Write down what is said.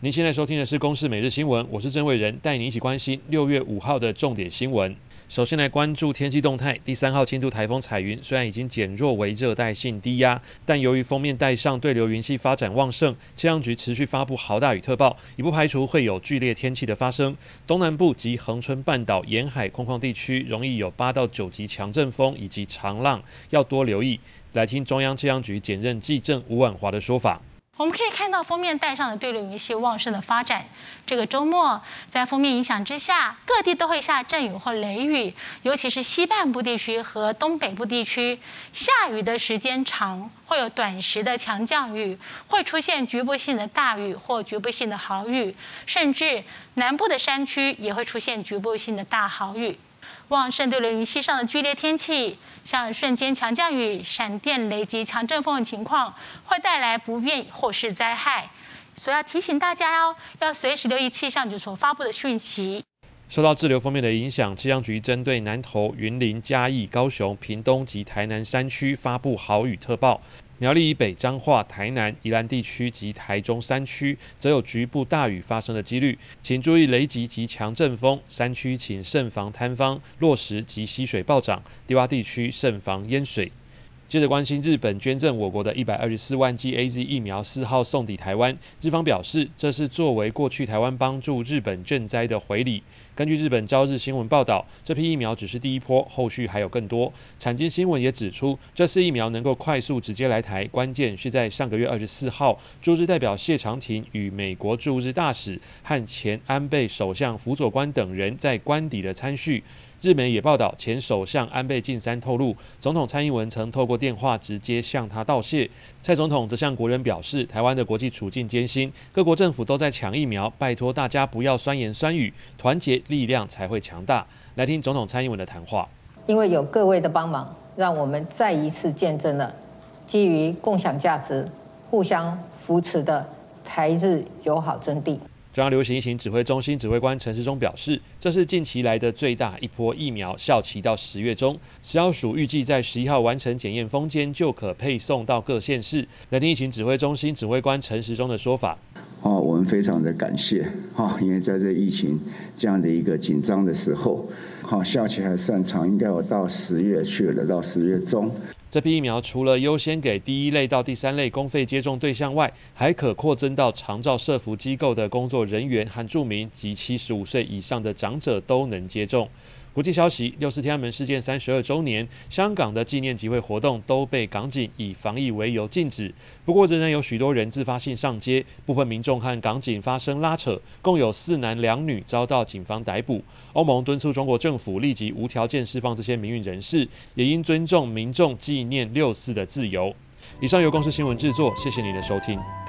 您现在收听的是《公视每日新闻》，我是郑伟仁，带你一起关心六月五号的重点新闻。首先来关注天气动态。第三号轻度台风彩云虽然已经减弱为热带性低压，但由于锋面带上对流云系发展旺盛，气象局持续发布豪大雨特报，也不排除会有剧烈天气的发生。东南部及恒春半岛沿海空旷地区容易有八到九级强阵风以及长浪，要多留意。来听中央气象局检任技正吴婉华的说法。我们可以看到封面带上的对流云系旺盛的发展。这个周末，在封面影响之下，各地都会下阵雨或雷雨，尤其是西半部地区和东北部地区，下雨的时间长，会有短时的强降雨，会出现局部性的大雨或局部性的豪雨，甚至南部的山区也会出现局部性的大豪雨。旺盛对流云系上的剧烈天气，像瞬间强降雨、闪电雷击、强阵风的情况，会带来不便或是灾害，所以要提醒大家哦，要随时留意气象局所发布的讯息。受到滞留锋面的影响，气象局针对南投、云林、嘉义、高雄、屏东及台南山区发布豪雨特报。苗栗以北、彰化、台南、宜兰地区及台中山区，则有局部大雨发生的几率，请注意雷击及强阵风。山区请慎防坍方、落石及溪水暴涨，低洼地区慎防淹水。接着关心日本捐赠我国的一百二十四万剂 AZ 疫苗四号送抵台湾，日方表示这是作为过去台湾帮助日本赈灾的回礼。根据日本朝日新闻报道，这批疫苗只是第一波，后续还有更多。产经新闻也指出，这次疫苗能够快速直接来台，关键是在上个月二十四号，驻日代表谢长廷与美国驻日大使和前安倍首相辅佐官等人在官邸的参叙。日媒也报道，前首相安倍晋三透露，总统蔡英文曾透过电话直接向他道谢。蔡总统则向国人表示，台湾的国际处境艰辛，各国政府都在抢疫苗，拜托大家不要酸言酸语，团结力量才会强大。来听总统蔡英文的谈话。因为有各位的帮忙，让我们再一次见证了基于共享价值、互相扶持的台日友好真谛。中央流行疫情指挥中心指挥官陈时中表示，这是近期来的最大一波疫苗，效期到十月中。食药署预计在十一号完成检验封间，就可配送到各县市。来听疫情指挥中心指挥官陈时中的说法。哦，我们非常的感谢哈，因为在这疫情这样的一个紧张的时候，哈，效期还算长，应该有到十月去了，到十月中。这批疫苗除了优先给第一类到第三类公费接种对象外，还可扩增到长照社服机构的工作人员和住民及七十五岁以上的长者都能接种。国际消息：六四天安门事件三十二周年，香港的纪念集会活动都被港警以防疫为由禁止。不过，仍然有许多人自发性上街，部分民众和港警发生拉扯，共有四男两女遭到警方逮捕。欧盟敦促中国政府立即无条件释放这些民运人士，也应尊重民众纪念六四的自由。以上由公司新闻制作，谢谢您的收听。